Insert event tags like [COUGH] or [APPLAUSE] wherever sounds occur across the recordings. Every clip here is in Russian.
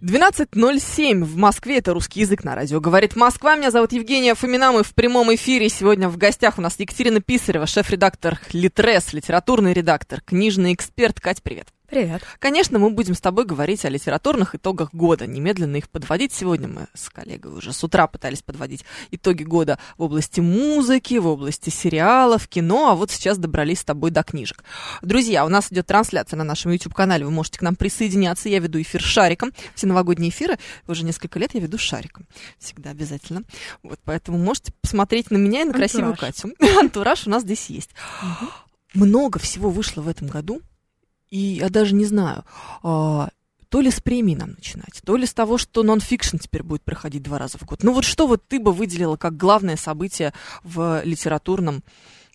12.07 в Москве, это русский язык на радио. Говорит Москва, меня зовут Евгения Фомина, мы в прямом эфире. Сегодня в гостях у нас Екатерина Писарева, шеф-редактор Литрес, литературный редактор, книжный эксперт. Кать, привет. Привет. Конечно, мы будем с тобой говорить о литературных итогах года, немедленно их подводить. Сегодня мы с коллегой уже с утра пытались подводить итоги года в области музыки, в области сериалов, кино, а вот сейчас добрались с тобой до книжек. Друзья, у нас идет трансляция на нашем YouTube-канале, вы можете к нам присоединяться. Я веду эфир шариком, все новогодние эфиры, уже несколько лет я веду шариком, всегда обязательно. Вот, поэтому можете посмотреть на меня и на красивую Антураж. Катю. [LAUGHS] Антураж у нас здесь есть. Много всего вышло в этом году, и я даже не знаю, а, то ли с премии нам начинать, то ли с того, что нон-фикшн теперь будет проходить два раза в год. Ну вот что вот ты бы выделила как главное событие в литературном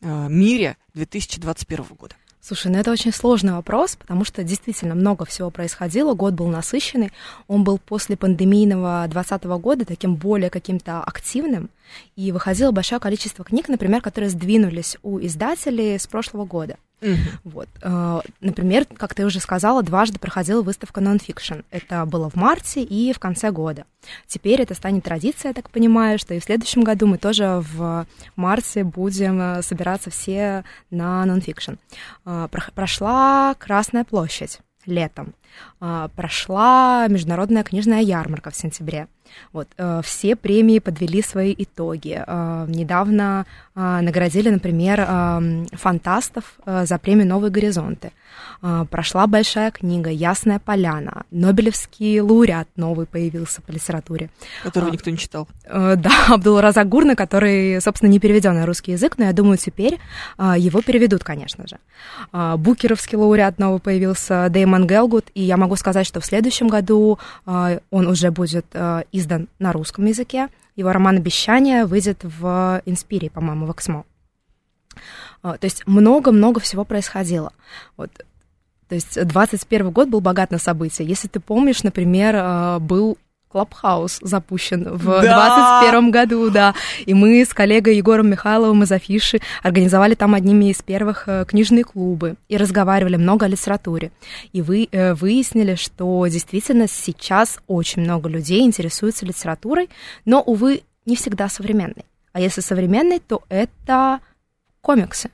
э, мире 2021 года? Слушай, ну это очень сложный вопрос, потому что действительно много всего происходило, год был насыщенный, он был после пандемийного 2020 года таким более каким-то активным, и выходило большое количество книг, например, которые сдвинулись у издателей с прошлого года. Вот. э, Например, как ты уже сказала, дважды проходила выставка Nonfiction. Это было в марте и в конце года. Теперь это станет традицией, я так понимаю, что и в следующем году мы тоже в марте будем э, собираться все на Nonfiction. Про- Прошла Красная площадь летом. Э, Прошла международная книжная ярмарка в сентябре. Вот, э, все премии подвели свои итоги. Э, недавно э, наградили, например, фантастов за премию «Новые горизонты». Прошла большая книга «Ясная поляна». Нобелевский лауреат новый появился по литературе. Которого А. никто не читал. Да, [LAUGHS] Абдул Разак Гурна, который, собственно, не переведен на русский язык, но я думаю, теперь а, его переведут, конечно же. А, Букеровский лауреат новый появился, Дэймон Гелгут, и я могу сказать, что в следующем году а, он уже будет а, издан на русском языке. Его роман «Обещание» выйдет в Инспире, по-моему, в Эксмо. А, То есть много-много всего происходило. Вот. То есть 21 год был богат на события. Если ты помнишь, например, был Клабхаус запущен в Да! 21 году, да. И мы с коллегой Егором Михайловым из Афиши организовали там одними из первых э, книжные клубы и разговаривали много о литературе. И вы э, выяснили, что действительно сейчас очень много людей интересуются литературой, но, увы, не всегда современной. А если современной, то это комиксы.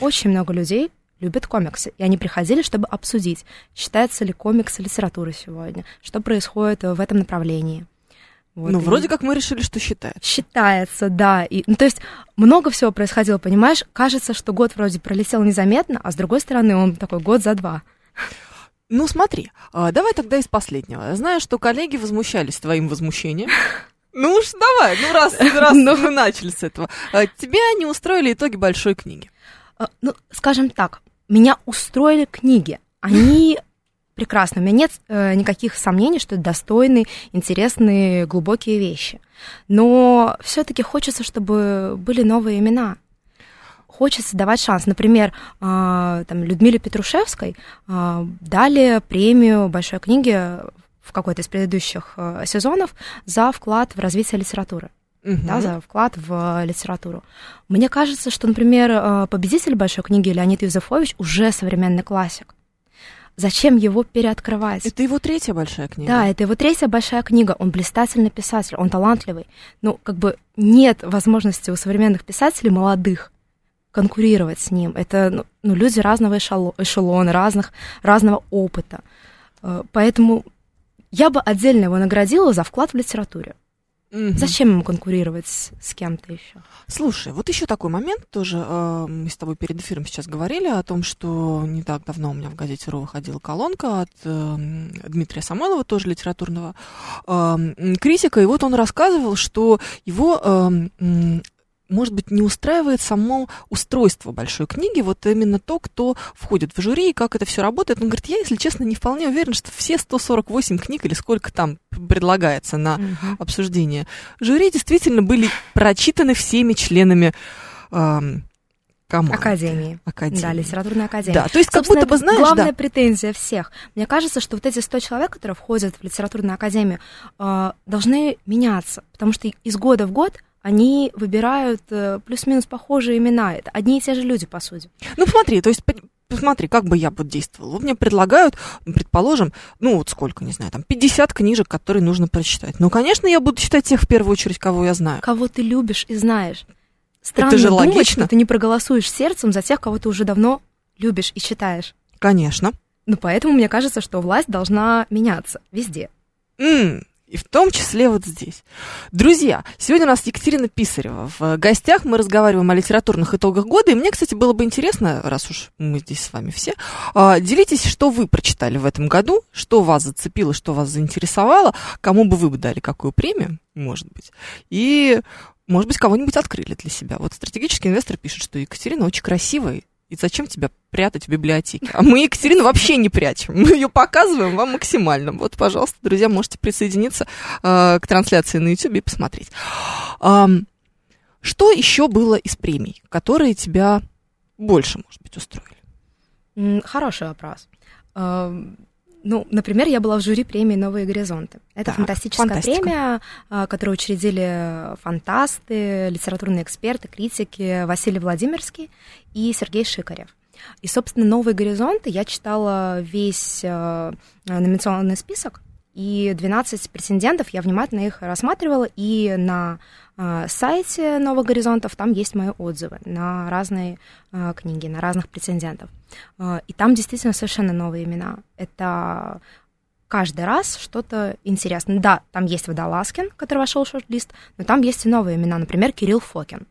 Очень много людей любят комиксы, и они приходили, чтобы обсудить, считается ли комикс литературой сегодня, что происходит в этом направлении. Вот, ну, и вроде как мы решили, что считает. Считается, да. И, ну, то есть много всего происходило, понимаешь? Кажется, что год вроде пролетел незаметно, а с другой стороны он такой год за два. Ну, смотри, а, давай тогда из последнего. Я знаю, что коллеги возмущались твоим возмущением. [LAUGHS] Ну уж давай, ну раз, раз Ну. мы начали с этого. А, Тебя не устроили итоги большой книги. А, Ну, скажем так, меня устроили книги. Они [LAUGHS] прекрасны. У меня нет э, никаких сомнений, что это достойные, интересные, глубокие вещи. Но все-таки хочется, чтобы были новые имена. Хочется давать шанс. Например, а, там, Людмиле Петрушевской а, дали премию большой книги в какой-то из предыдущих э, сезонов за вклад в развитие литературы да, Мгм. за вклад в э, литературу. Мне кажется, что, например, э, победитель большой книги Леонид Юзефович уже современный классик. Зачем его переоткрывать? Это его третья большая книга. Да, это его третья большая книга. Он блистательный писатель, он талантливый. Ну, как бы нет возможности у современных писателей молодых конкурировать с ним. Это ну, ну, люди разного эшело- эшелона, разных, разного опыта. Э, Поэтому я бы отдельно его наградила за вклад в литературе. Мгм. Зачем ему конкурировать с, с кем-то еще? Слушай, вот еще такой момент тоже. э, Мы с тобой перед эфиром сейчас говорили о том, что не так давно у меня в газете РУ выходила колонка от э, Дмитрия Самойлова, тоже литературного э, критика, и вот он рассказывал, что его э, может быть, не устраивает само устройство большой книги, вот именно то, кто входит в жюри и как это все работает. Он говорит, я, если честно, не вполне уверен, что все 148 книг или сколько там предлагается на обсуждение жюри действительно были прочитаны всеми членами эм, команды. Академии. Академии. Да, литературная академия. Да, то есть как будто бы, знаешь, главная да. претензия всех. Мне кажется, что вот эти 100 человек, которые входят в литературную академию, э, должны меняться, потому что из года в год они выбирают э, плюс-минус похожие имена. Это одни и те же люди, по сути. Ну, посмотри, то есть, по- посмотри, как бы я вот действовала. Вот Мне предлагают, предположим, ну, вот сколько, не знаю, там, 50 книжек, которые нужно прочитать. Ну, конечно, я буду читать тех, в первую очередь, кого я знаю. Кого ты любишь и знаешь. Странно же думать, логично. что ты не проголосуешь сердцем за тех, кого ты уже давно любишь и читаешь. Конечно. Ну, поэтому мне кажется, что власть должна меняться везде. М, И в том числе вот здесь. Друзья, сегодня у нас Екатерина Писарева. В гостях мы разговариваем о литературных итогах года. И мне, кстати, было бы интересно, раз уж мы здесь с вами все, а, делитесь, что вы прочитали в этом году, что вас зацепило, что вас заинтересовало, кому бы вы бы дали какую премию, может быть. И, может быть, кого-нибудь открыли для себя. Вот стратегический инвестор пишет, что Екатерина очень красивая, и зачем тебя прятать в библиотеке? А мы Екатерину вообще не прячем. Мы ее показываем вам максимально. Вот, пожалуйста, друзья, можете присоединиться э, к трансляции на YouTube и посмотреть. Ам, что еще было из премий, которые тебя больше, может быть, устроили? Хороший вопрос. Ну, например, я была в жюри премии «Новые горизонты». Это Так, фантастическая фантастика. премия, а, которую учредили фантасты, литературные эксперты, критики Василий Владимирский и Сергей Шикарев. И, собственно, «Новые горизонты» я читала весь э, номинационный список, и 12 претендентов, я внимательно их рассматривала, и на э, сайте «Новых горизонтов» там есть мои отзывы на разные э, книги, на разных претендентов. Э, И там действительно совершенно новые имена. Это каждый раз что-то интересное. Да, там есть Водолазкин, который вошел в шорт-лист, но там есть и новые имена, например, Кирилл Фокин.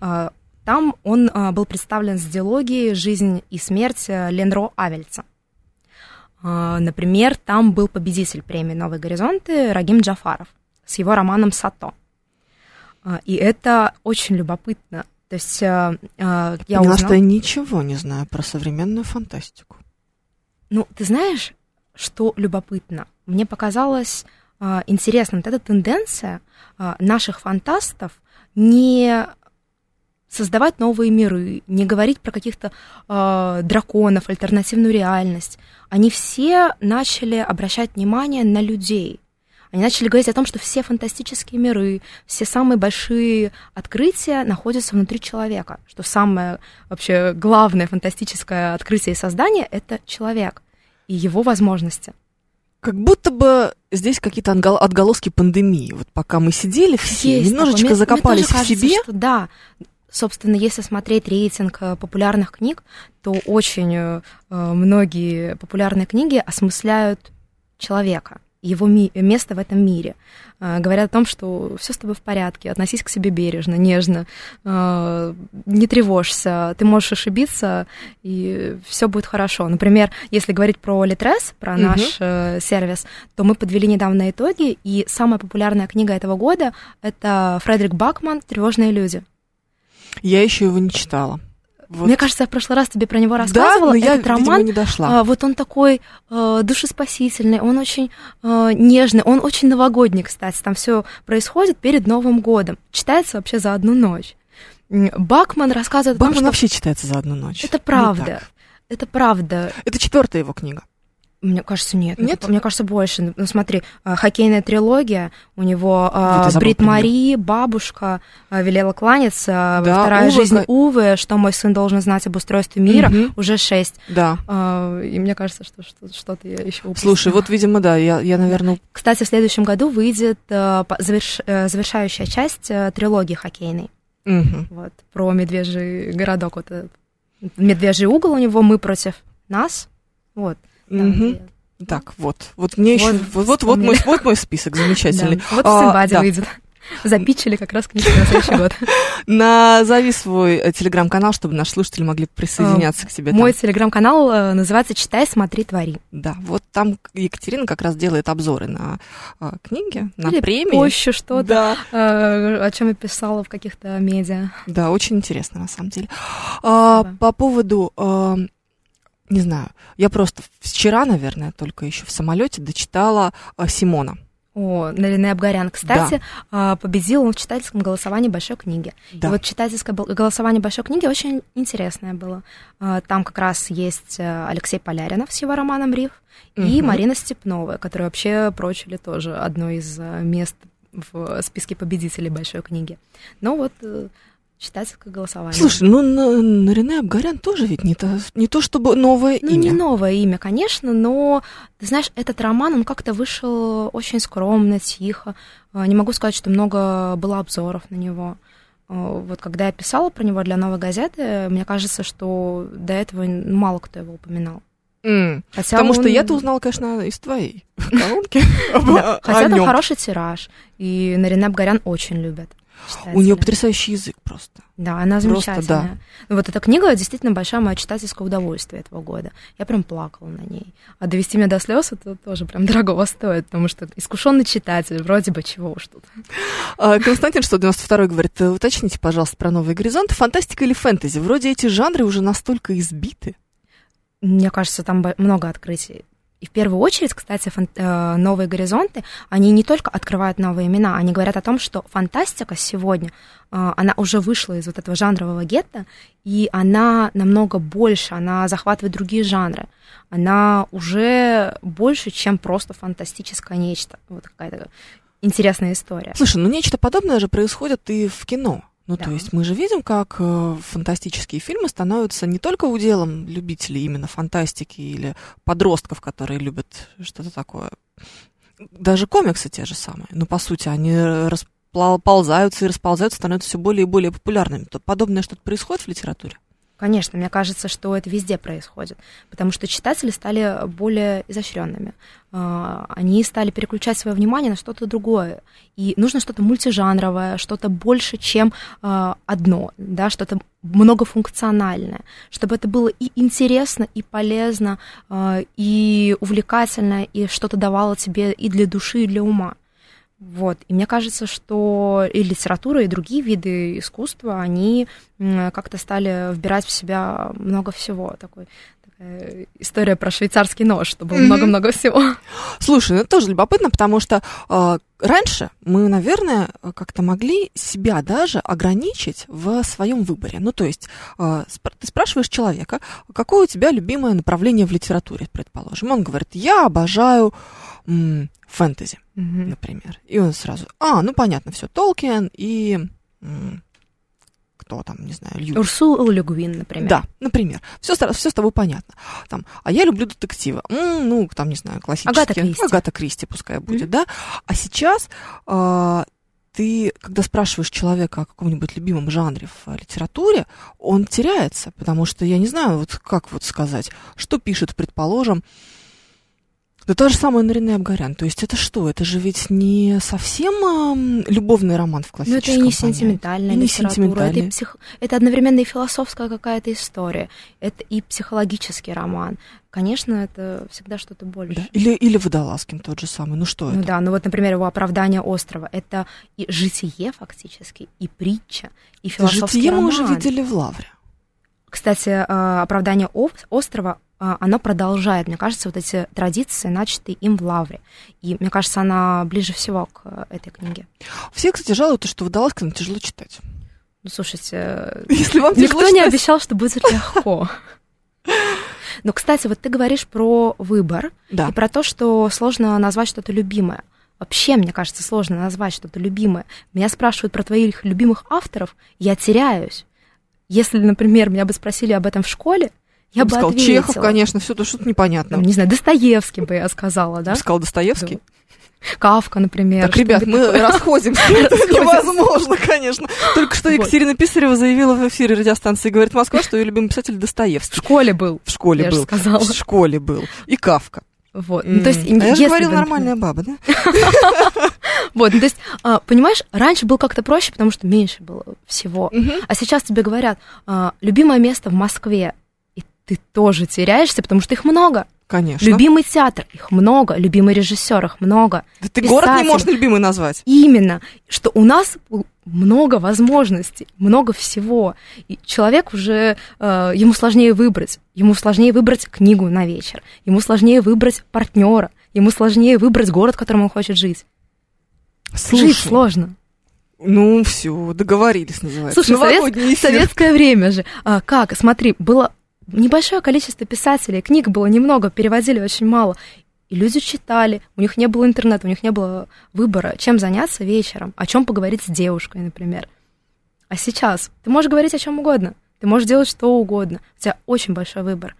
Э, Там он э, был представлен с диалогией «Жизнь и смерть» э, Ленро Авельца. Э, Например, там был победитель премии «Новые горизонты» Рагим Джафаров с его романом «Сато». Э, И это очень любопытно. То есть э, э, я Поняла, узнала... что я ничего не знаю про современную фантастику. Ну, ты знаешь, что любопытно? Мне показалось а, интересным вот эта тенденция а, наших фантастов не создавать новые миры, не говорить про каких-то а, драконов, альтернативную реальность. Они все начали обращать внимание на людей. Они начали говорить о том, что все фантастические миры, все самые большие открытия находятся внутри человека, что самое вообще главное фантастическое открытие и создание — это человек и его возможности. Как будто бы здесь какие-то отгол- отголоски пандемии. Вот пока мы сидели все, Есть немножечко такое. Мне- мне закопались тоже в кажется, себе. что да. Собственно, если смотреть рейтинг э, популярных книг, то очень э, многие популярные книги осмысляют человека, его ми- место в этом мире. Э, Говорят о том, что все с тобой в порядке, относись к себе бережно, нежно, э, не тревожься, ты можешь ошибиться, и все будет хорошо. Например, если говорить про Литрес, про Мгм. наш э, сервис, то мы подвели недавно итоги, и самая популярная книга этого года это Фредерик Бакман «Тревожные люди». Я еще его не читала. Вот. Мне кажется, я в прошлый раз тебе про него да, рассказывала. но я, Этот видимо, роман не дошла. а, вот он такой э, душеспасительный, он очень э, нежный, он очень новогодний, кстати. Там все происходит перед Новым годом. Читается вообще за одну ночь. Бакман рассказывает о том, Бакман что вообще читается за одну ночь. это правда. это правда. Это четвертая его книга. Мне кажется, нет. Нет? Мне кажется, больше. Ну, смотри, э, хоккейная трилогия, у него Вот я забыла Брит. Мари, бабушка, э, велела кланяться, Да, вторая Уве, жизнь Увы, что мой сын должен знать об устройстве мира, Мгм. уже шесть. Да. И мне кажется, что что- что-то я еще упустила. Слушай, вот, видимо, да, я, я наверное, Кстати, в следующем году выйдет заверш- э, завершающая часть э, трилогии хоккейной. мгм. Вот, про медвежий городок. Вот этот. Медвежий угол у него, мы против нас. Вот. Я- Так, вот. Вот мне еще. Вот, Вот, вот, вот, мой, вот мой список [LAUGHS] замечательный. Да. Вот А, в Симбаде да. выйдет. Запичили как раз книжку на следующий год. [LAUGHS] Назови свой э, телеграм-канал, чтобы наши слушатели могли присоединяться к тебе. Мой телеграм-канал э, называется «Читай, смотри, твори». Да, вот там Екатерина как раз делает обзоры на а, книги, на Или премии. позже что-то, Да, э, о чем я писала в каких-то медиа. да, очень интересно на самом деле. А, по поводу, а, не знаю, я просто вчера, наверное, только еще в самолете дочитала а, Симона. О, Нарине Абгарян, кстати, а, победил он в читательском голосовании большой книги. Да. И вот читательское голосование большой книги очень интересное было. А, Там как раз есть э, Алексей Поляринов с его романом «Риф» и Мгм. Марина Степнова, которую вообще прочили тоже одно из э, мест в списке победителей большой книги. Но вот э, читательское голосование. Слушай, ну на, Нарине Абгарян тоже ведь не то, не то чтобы новое Ну, имя. не новое имя, конечно, но, ты знаешь, этот роман, он как-то вышел очень скромно, тихо. А, Не могу сказать, что много было обзоров на него. А, Вот когда я писала про него для новой газеты, мне кажется, что до этого ну, мало кто его упоминал. М, Хотя Потому что он- я-то узнала, конечно, из твоей [LAUGHS] колонки. Хотя там хороший тираж, и Нарине Абгарян очень любят. У нее потрясающий язык просто. Да, она Просто замечательная. Ну, Вот эта книга действительно большое мое читательское удовольствие этого года. Я прям плакала на ней. А довести меня до слез это тоже прям [LAUGHS] дорогого стоит, потому что искушенный читатель, вроде бы чего уж тут. А, Константин 192 говорит, «Э, уточните, пожалуйста, про новые горизонты. Фантастика или фэнтези? Вроде эти жанры уже настолько избиты. Мне кажется, там много открытий. И в первую очередь, кстати, фан- э, новые горизонты, они не только открывают новые имена, они говорят о том, что фантастика сегодня, э, она уже вышла из вот этого жанрового гетто, и она намного больше, она захватывает другие жанры. Она уже больше, чем просто фантастическое нечто. Вот какая-то интересная история. Слушай, ну нечто подобное же происходит и в кино. Ну, Да. то есть мы же видим, как э, фантастические фильмы становятся не только уделом любителей именно фантастики или подростков, которые любят что-то такое. Даже комиксы те же самые. Ну, по сути, они расползаются и расползаются, становятся все более и более популярными. То подобное что-то происходит в литературе? Конечно, мне кажется, что это везде происходит, потому что читатели стали более изощренными. А, Они стали переключать свое внимание на что-то другое. И нужно что-то мультижанровое, что-то больше, чем а, одно, да, что-то многофункциональное, чтобы это было и интересно, и полезно, а, и увлекательно, и что-то давало тебе и для души, и для ума. Вот. И мне кажется, что и литература, и другие виды искусства, они как-то стали вбирать в себя много всего. Такой, такая история про швейцарский нож, что было Мгм. много-много всего. Слушай, ну это тоже любопытно, потому что э, раньше мы, наверное, как-то могли себя даже ограничить в своем выборе. Ну, то есть э, спр- ты спрашиваешь человека, какое у тебя любимое направление в литературе, предположим. Он говорит, я обожаю м, фэнтези, Мгм. например. И он сразу, а, ну понятно, все, Толкин и кто там, не знаю, Льюис. Урсул Легуин, например. Да, например. Все, все с тобой понятно. Там, а я люблю детективы. М, ну, там, не знаю, классические. Агата Кристи. Агата Кристи пускай будет, Мгм. да. А сейчас а, ты, когда спрашиваешь человека о каком-нибудь любимом жанре в а, литературе, он теряется, потому что я не знаю, вот как вот сказать, что пишет, предположим, да та же самая Нарине Абгарян. То есть это что? Это же ведь не совсем любовный роман в классическом это и не понятии. сентиментальная И не литература, это, сентиментальная. и псих... это одновременно и философская какая-то история, это и психологический роман. Конечно, это всегда что-то больше. Да. Или, или Водолазкин тот же самый. Ну что Ну это? да, ну вот, например, его «Оправдание острова» — это и житие фактически, и притча, и философский Житие роман. мы уже видели в Лавре. Кстати, э, «Оправдание ос- острова» оно продолжает, мне кажется, вот эти традиции, начатые им в Лавре. И мне кажется, она ближе всего к э, этой книге. Все, кстати, жалуются, что Водолазкина тяжело читать. Ну, слушайте, [LAUGHS] э, Если вам никто тяжело не читать- обещал, что будет [LAUGHS] легко. Но, кстати, вот ты говоришь про выбор Да. и про то, что сложно назвать что-то любимое. Вообще, мне кажется, сложно назвать что-то любимое. Меня спрашивают про твоих любимых авторов, я теряюсь. Если, например, меня бы спросили об этом в школе, я бы сказал, ответила. Чехов, конечно, все то что-то непонятно. Там, не знаю, Достоевский бы я сказала, да? бы сказал Достоевский. Кавка, например. Так, ребят, мы такое. расходимся. [LAUGHS] Это невозможно, конечно. Только что. Екатерина Писарева заявила в эфире радиостанции «Говорит Москва», что ее любимый писатель В Достоевский. школе был. В школе был. сказала. В школе был. И Кавка. Вот. Ну, то есть, А я же говорила нормальная баба, да? [LAUGHS] Вот, ну, то есть, а, понимаешь, раньше было как-то проще, потому что меньше было всего. А сейчас тебе говорят, а, любимое место в Москве, ты тоже теряешься, потому что их много. Конечно. Любимый театр, их много. Любимый режиссер, их много. Да ты город не писатель. можешь любимый назвать. Именно, что у нас много возможностей, много всего. И человек уже, э, ему сложнее выбрать. Ему сложнее выбрать книгу на вечер. Ему сложнее выбрать партнера. Ему сложнее выбрать город, в котором он хочет жить. Жить Слушай, сложно. Ну, все, договорились, называется. Слушай, совет- эфир. советское время же. А, как? Смотри, было небольшое количество писателей, книг было немного, переводили очень мало. И люди читали, у них не было интернета, у них не было выбора, чем заняться вечером, о чем поговорить с девушкой, например. А сейчас ты можешь говорить о чем угодно, ты можешь делать что угодно, у тебя очень большой выбор.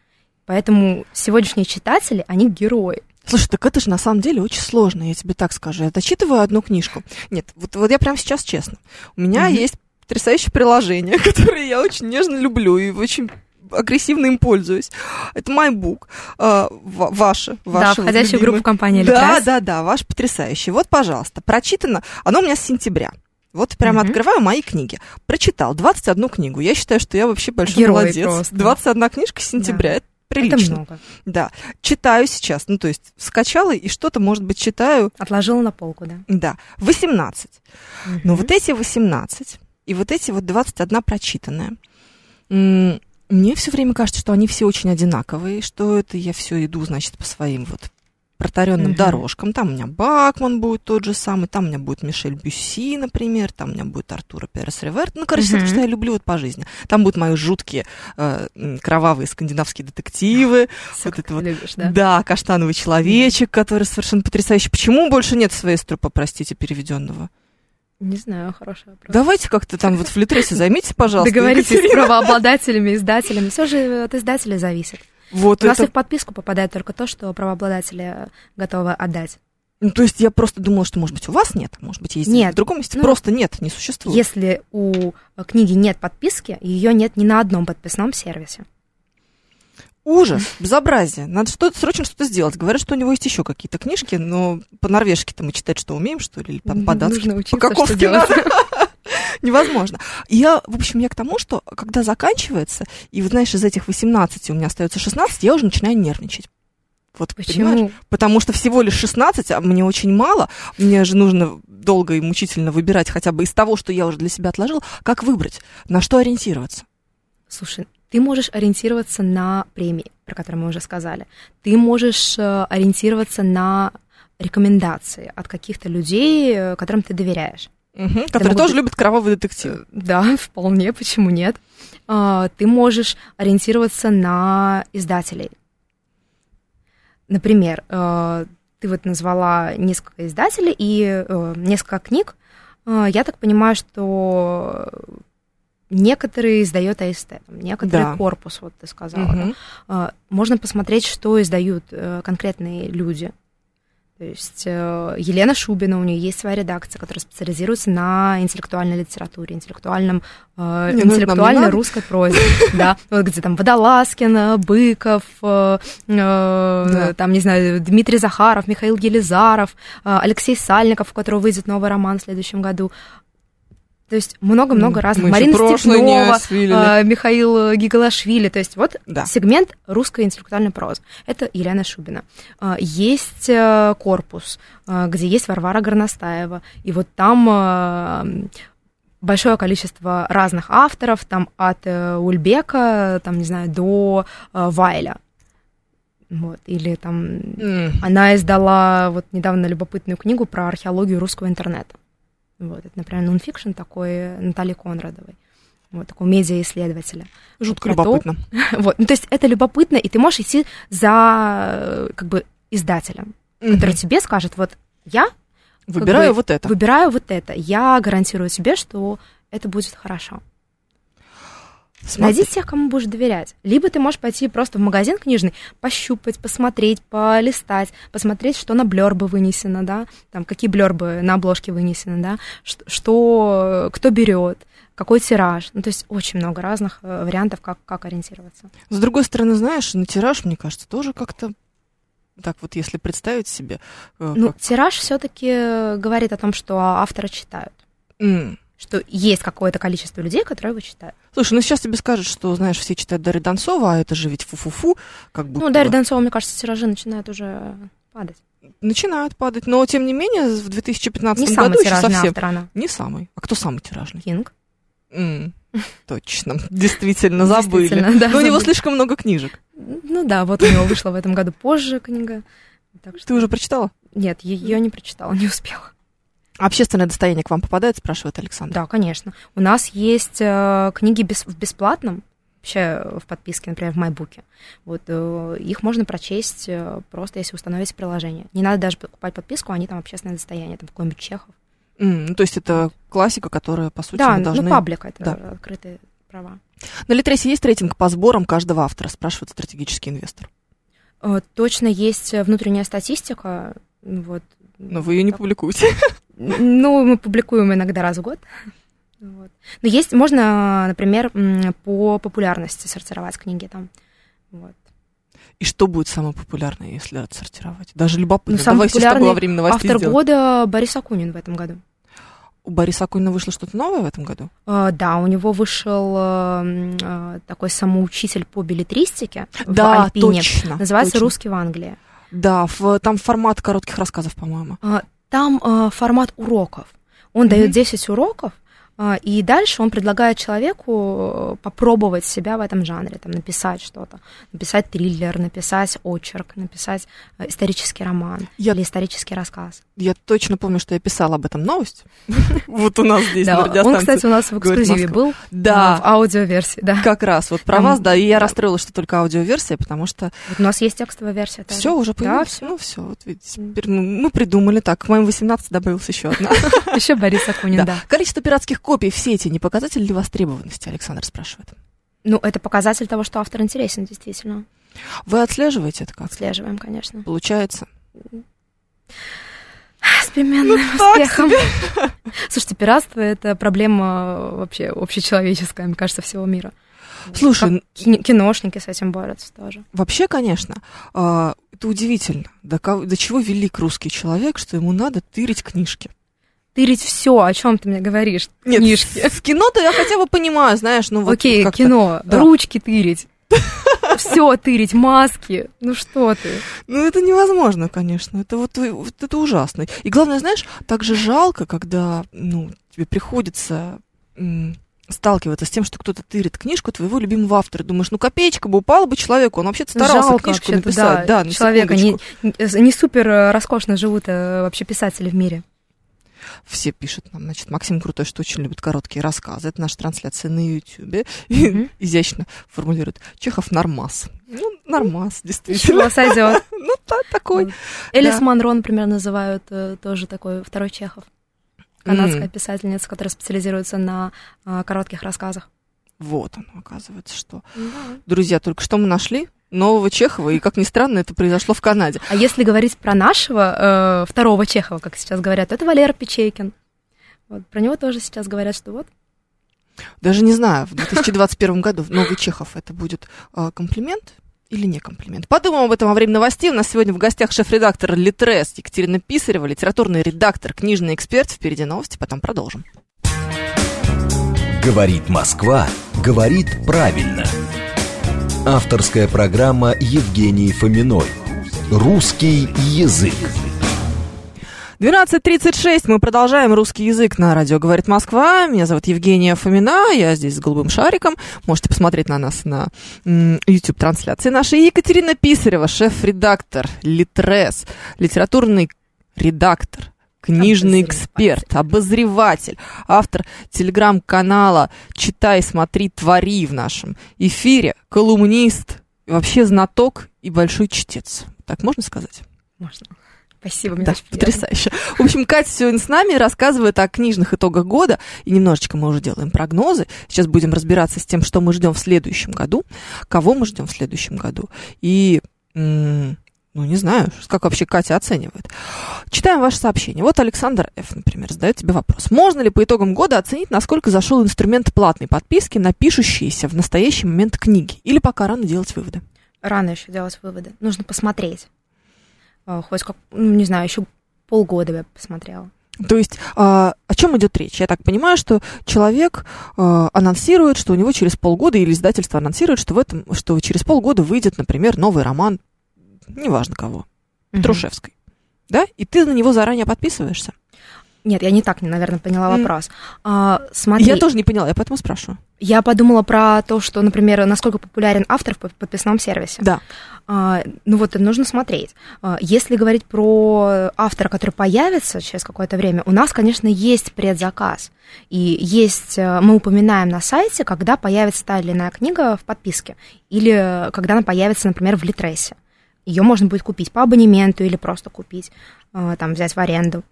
Поэтому сегодняшние читатели, они герои. Слушай, так это же на самом деле очень сложно, я тебе так скажу. Я дочитываю одну книжку. Нет, вот, вот я прямо сейчас честно. У меня Мгм. есть потрясающее приложение, [LAUGHS] которое я очень нежно люблю и очень агрессивно им пользуюсь. Это MyBook. Ва- ваше, да, входящую группу компании Да, да, да, ваш потрясающий. Вот, пожалуйста, прочитано. Оно у меня с сентября. Вот прямо Мгм. открываю мои книги. Прочитал 21 книгу. Я считаю, что я вообще большой Герой молодец. просто. 21 книжка с сентября. Это прилично. Это много. Да. Читаю сейчас. Ну, то есть скачала и что-то, может быть, читаю. Отложила на полку, да. Да. 18. Но Мгм. вот эти 18 и вот эти вот 21 прочитанная. Мне все время кажется, что они все очень одинаковые, что это я все иду, значит, по своим вот протаренным Мгм. дорожкам. Там у меня Бакман будет тот же самый, там у меня будет Мишель Бюсси, например, там у меня будет Артура Перес Реверт. Ну, короче, Мгм. все, что я люблю вот по жизни. Там будут мои жуткие э, кровавые скандинавские детективы. Всё, [LAUGHS] вот это вот любишь, да? Да, каштановый человечек, который совершенно потрясающий. Почему больше нет Свейструпа, простите, переведенного? Не знаю, хороший вопрос. Давайте как-то там вот в Литресе займитесь, пожалуйста. Договоритесь с правообладателями, издателями. Все же от издателя зависит. Вот У нас и в подписку попадает только то, что правообладатели готовы отдать. Ну, то есть я просто думала, что, может быть, у вас нет, может быть, есть Нет. в другом месте. Ну, просто нет, не существует. Если у книги нет подписки, ее нет ни на одном подписном сервисе. Ужас, безобразие. Надо что срочно что-то сделать. Говорят, что у него есть еще какие-то книжки, но по-норвежски-то мы читать что умеем, что ли? Или по- по-датски? Нужно учиться, По-каковски что делать. [LAUGHS] Невозможно. Я, в общем, я к тому, что когда заканчивается, и, вот, знаешь, из этих 18 у меня остается 16, я уже начинаю нервничать. Вот, понимаешь? Почему? Потому что всего лишь 16, а мне очень мало. Мне же нужно долго и мучительно выбирать хотя бы из того, что я уже для себя отложила. Как выбрать? На что ориентироваться? Слушай, ты можешь ориентироваться на премии, про которые мы уже сказали. Ты можешь э, ориентироваться на рекомендации от каких-то людей, э, которым ты доверяешь. Мгм, Которые тоже быть- любят кровавый детектив. Э, Да, [LAUGHS] вполне, почему нет? А, Ты можешь ориентироваться на издателей. Например, ты вот назвала несколько издателей и несколько книг. Я так понимаю, что некоторые издает АСТ, некоторые Да. корпус, вот ты сказала. Мгм. А, Можно посмотреть, что издают э, конкретные люди. То есть э, Елена Шубина, у нее есть своя редакция, которая специализируется на интеллектуальной литературе, интеллектуальном, э, Не, ну интеллектуальной надо. русской прозе. [LAUGHS] Да, вот где там Водолазкин, э, Быков, э, там, не знаю, Дмитрий Захаров, Михаил Елизаров, э, Алексей Сальников, у которого выйдет новый роман в следующем году. То есть много-много разных. мы Марина не Степнова, э, Михаил Гигалашвили. То есть вот Да. сегмент русской интеллектуальной прозы. Это Елена Шубина. А, Есть э, корпус, э, где есть Варвара Горностаева. И вот там э, большое количество разных авторов, там от э, Ульбека, там, не знаю, до э, Вайля. Вот, или там М. она издала вот недавно любопытную книгу про археологию русского интернета. Вот, это, например, нонфикшн такой Натальи Конрадовой. Вот, такого медиа-исследователя. Жутко Про то- любопытно. [LAUGHS] Вот, ну, то есть это любопытно, и ты можешь идти за, э, как бы, издателем, который Мгм. тебе скажет, вот я Выбираю бы вот это. выбираю вот это, я гарантирую тебе, что это будет хорошо. Смотри. Найди тех, кому будешь доверять. Либо ты можешь пойти просто в магазин книжный, пощупать, посмотреть, полистать, посмотреть, что на блербы вынесено, да, там, какие блербы на обложке вынесены, да, что, кто берет, какой тираж. Ну, то есть очень много разных э, вариантов, как, как ориентироваться. С другой стороны, знаешь, на тираж, мне кажется, тоже как-то Так вот, если представить себе... э, Ну, как- тираж все-таки говорит о том, что автора читают. М. Что есть какое-то количество людей, которые его читают. Слушай, ну сейчас тебе скажут, что, знаешь, все читают Дарья Донцова, а это же ведь фу-фу-фу, как будто Ну, Дарья бы. Донцова, мне кажется, тиражи начинают уже падать. начинают падать. Но, тем не менее, в 2015 Не году самый еще совсем... автор она. Не самый. А кто самый тиражный? Кинг. М, [LAUGHS] Точно. [LAUGHS] Действительно, забыли. Действительно, да, Но у него слишком много книжек. Ну да, вот у него вышла в этом году позже книга. Так что Ты уже прочитала? нет, ее не прочитала, не успела. Общественное достояние к вам попадает, спрашивает Александр. Да, конечно. У нас есть э, книги без, в бесплатном, вообще в подписке, например, в Майбуке. Вот э, их можно прочесть э, просто, если установить приложение. Не надо даже покупать подписку, они там общественное достояние, там какой-нибудь Чехов. М, ну, то есть это классика, которая, по сути, да, мы должны... ну паблик это Да. открытые права. На Литресе есть рейтинг по сборам каждого автора, спрашивает стратегический инвестор. Э, Точно есть внутренняя статистика, вот. Но вы ее не публикуете. [LAUGHS] Ну, мы публикуем иногда раз в год. Вот. Но есть, можно, например, по популярности сортировать книги там. Вот. И что будет самое популярное, если отсортировать? Даже любопытно. Ну, тобой популярный во время новостей Автор сделаем. года Борис Акунин в этом году. У Бориса Акунина вышло что-то новое в этом году? Э, Да, у него вышел э, такой самоучитель по билетристике в да, Альпине. точно. Называется точно. «Русский в Англии». Да, в- там формат коротких рассказов, по-моему. А, Там э, формат уроков. Он Мгм. дает 10 уроков, а, и дальше он предлагает человеку э, попробовать себя в этом жанре, там, написать что-то, написать триллер, написать очерк, написать э, исторический роман Я- или исторический рассказ. Я точно помню, что я писала об этом новость. [LAUGHS] Вот у нас здесь Да, на он, кстати, у нас в «Говорит эксклюзиве Москва». был Да, в аудиоверсии, да. как раз. Вот про Там- вас, да. И я да. расстроилась, что только аудиоверсия, потому что Вот у нас есть текстовая версия. все уже Да, появилось. всё. Ну, все, вот видите. Теперь мы, мы придумали так. К моим 18 добавилась еще одна. [LAUGHS] Еще Борис Акунин, Да. да. Количество пиратских копий в сети не показатель ли востребованности, Александр спрашивает. Ну, это показатель того, что автор интересен, действительно. Вы отслеживаете это как? Отслеживаем, конечно. Получается? С переменным Ну, успехом. [LAUGHS] Слушайте, пиратство — это проблема вообще общечеловеческая, мне кажется, всего мира. Слушай, Как кино- киношники с этим борются тоже. Вообще, конечно, а, это удивительно. До, кого- до чего велик русский человек, что ему надо тырить книжки. Тырить все, о чем ты мне говоришь, Нет, книжки. В кино-то я хотя бы понимаю, знаешь, ну вот Окей, кино, да. ручки тырить. [LAUGHS] Все тырить, маски. Ну что ты? Ну, это невозможно, конечно. Это вот, вот это ужасно. И главное, знаешь, так же жалко, когда, ну, тебе приходится сталкиваться с тем, что кто-то тырит книжку твоего любимого автора. Думаешь, ну, копеечка бы упала бы человеку, он вообще-то старался Жалко книжку написать. да, на человека. Не, не супер э, роскошно живут э, вообще писатели в мире. Все пишут нам, значит, Максим Крутой, что очень любит короткие рассказы. Это наша трансляция на Ютьюбе. Мгм. изящно формулирует. Чехов нормас. Ну, нормас, действительно. Чего сойдет? [LAUGHS] Ну, та- такой. Элис Да. Монро, например, называют э, тоже такой второй Чехов. Канадская писательница, которая специализируется на э, коротких рассказах. Вот оно, оказывается, что. Друзья, только что мы нашли нового Чехова, и, как ни странно, это произошло в Канаде. А если говорить про нашего э, второго Чехова, как сейчас говорят, то это Валера Печейкин. Вот, про него тоже сейчас говорят, что вот. Даже не знаю, в 2021 году новый Чехов это будет а, комплимент или не комплимент. Подумаем об этом во время новостей. У нас сегодня в гостях шеф-редактор Литрес Екатерина Писарева, литературный редактор, книжный эксперт. Впереди новости, потом продолжим. Говорит Москва, говорит правильно. Авторская программа Евгении Фоминой. Русский язык. 12.36. Мы продолжаем русский язык на радио «Говорит Москва». Меня зовут Евгения Фомина. Я здесь с голубым шариком. Можете посмотреть на нас на YouTube-трансляции нашей. Екатерина Писарева, шеф-редактор Литрес, литературный редактор, книжный эксперт, обозреватель, автор телеграм-канала «Читай, смотри, твори» в нашем эфире, колумнист, вообще знаток и большой чтец. Так можно сказать? Можно. Спасибо, мне Да, очень приятно. потрясающе. В общем, Катя сегодня с нами рассказывает о книжных итогах года. И немножечко мы уже делаем прогнозы. Сейчас будем разбираться с тем, что мы ждем в следующем году, кого мы ждем в следующем году. И, ну, не знаю, как вообще Катя оценивает. Читаем ваше сообщение. Вот Александр Ф., например, задает тебе вопрос. Можно ли по итогам года оценить, насколько зашел инструмент платной подписки на пишущиеся в настоящий момент книги? Или пока рано делать выводы? Рано еще делать выводы. Нужно посмотреть. э, хоть как, ну, не знаю, еще полгода я посмотрела. То есть а, о чем идет речь? Я так понимаю, что человек а, анонсирует, что у него через полгода, или издательство анонсирует, что в этом, что через полгода выйдет, например, новый роман, неважно кого, Петрушевской. Да? И ты на него заранее подписываешься. Нет, я не так, наверное, поняла вопрос. А, смотри, Я тоже не поняла, я поэтому спрашиваю. я подумала про то, что, например, насколько популярен автор в под- подписном сервисе. Да. А, ну вот, нужно смотреть. А, Если говорить про автора, который появится через какое-то время, у нас, конечно, есть предзаказ. И есть, э, мы упоминаем на сайте, когда появится та или иная книга в подписке. Или э, когда она появится, например, в Литресе. Ее можно будет купить по абонементу или просто купить, э, там, взять в аренду.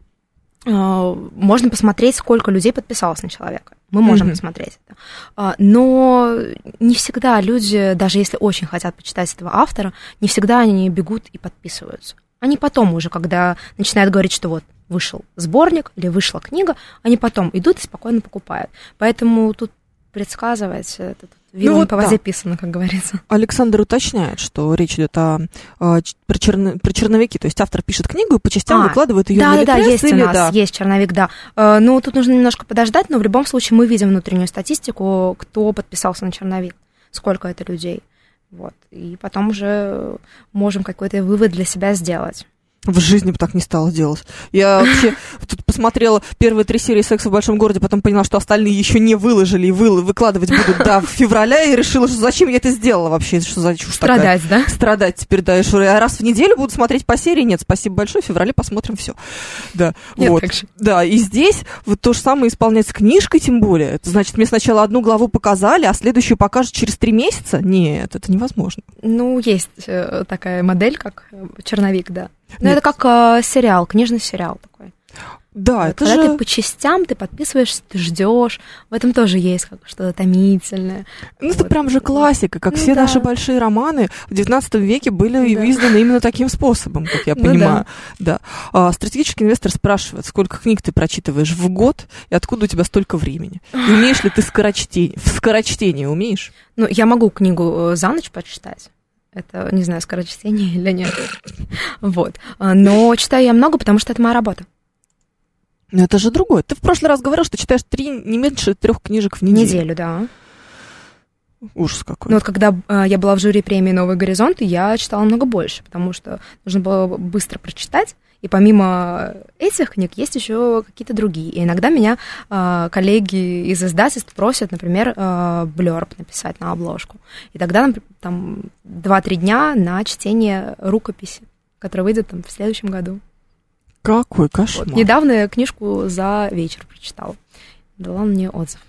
Э, Можно посмотреть, сколько людей подписалось на человека. Мы можем Мгм. посмотреть это. А, Но не всегда люди, даже если очень хотят почитать этого автора, не всегда они бегут и подписываются. Они потом уже, когда начинают говорить, что вот вышел сборник или вышла книга, они потом идут и спокойно покупают. Поэтому тут предсказывать, это тут вилами вот по воде да. писано, как говорится. Александр уточняет, что речь идет о, а, ч- про, черно- про черновики. То есть автор пишет книгу и по частям А, выкладывает ее Да, на да, да, есть или у нас, да. есть черновик, да. Э, Ну, тут нужно немножко подождать, но в любом случае мы видим внутреннюю статистику, кто подписался на черновик, сколько это людей. Вот. И потом уже можем какой-то вывод для себя сделать. В жизни бы так не стала делать. Я [LAUGHS] вообще тут посмотрела первые три серии «Секса в большом городе», потом поняла, что остальные еще не выложили и вы- выкладывать будут до [LAUGHS] февраля, и решила, что зачем я это сделала вообще, что за чушь такая. Страдать, да? Страдать теперь, да, что я раз в неделю буду смотреть по серии, нет, спасибо большое, в феврале посмотрим все. Да, Нет, вот. Да, и здесь вот то же самое исполнять с книжкой, тем более. Это значит, мне сначала одну главу показали, а следующую покажут через три месяца? Нет, это невозможно. Ну, есть э, такая модель, как э, черновик, да. Нет. это как э, сериал, книжный сериал такой. Да, Вот это когда же... ты по частям, ты подписываешься, ты ждешь. В этом тоже есть как что-то томительное. Ну, это Вот. прям же классика, как Ну все да. наши большие романы в XIX веке были Да. изданы именно таким способом, как я [LAUGHS] Ну понимаю. да. А, стратегический инвестор спрашивает, сколько книг ты прочитываешь в год и откуда у тебя столько времени? И умеешь ли ты скорочтение? В скорочтение умеешь? Ну, я могу книгу э, за ночь почитать. Это, не знаю, скорочтение [LAUGHS] или нет. Вот. А, Но читаю я много, потому что это моя работа. Но это же другое. Ты в прошлый раз говорил, что читаешь три, не меньше трех книжек в неделю. Неделю, да. Ужас какой. Ну вот когда э, я была в жюри премии «Новый горизонт», я читала много больше, потому что нужно было быстро прочитать. И помимо этих книг есть еще какие-то другие. И иногда меня э, коллеги из издательств просят, например, э, блерб написать на обложку. И тогда напр- там 2-3 дня на чтение рукописи, которая выйдет там, в следующем году. Какой Вот. кошмар. Недавно я книжку за вечер прочитала. Дала мне отзыв.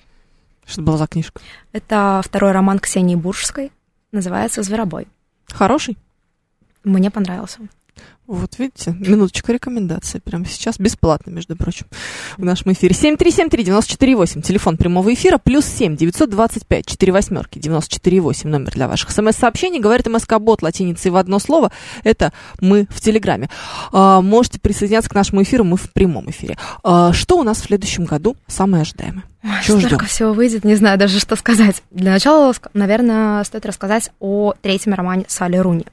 Что была за книжка? Это второй роман Ксении Буржской. Называется «Зверобой». Хороший? Мне понравился. Вот видите, минуточка рекомендации прямо сейчас, бесплатно, между прочим, в нашем эфире. 7373948, телефон прямого эфира, плюс 7 925 4 восьмерки 948, номер для ваших смс-сообщений. Говорит МСК-бот латиницей в одно слово, это мы в Телеграме. А, можете присоединяться к нашему эфиру, мы в прямом эфире. А, что у нас в следующем году самое ожидаемое? Чего Столько ждем? всего выйдет, не знаю даже, что сказать. Для начала, наверное, стоит рассказать о третьем романе Салли Руни,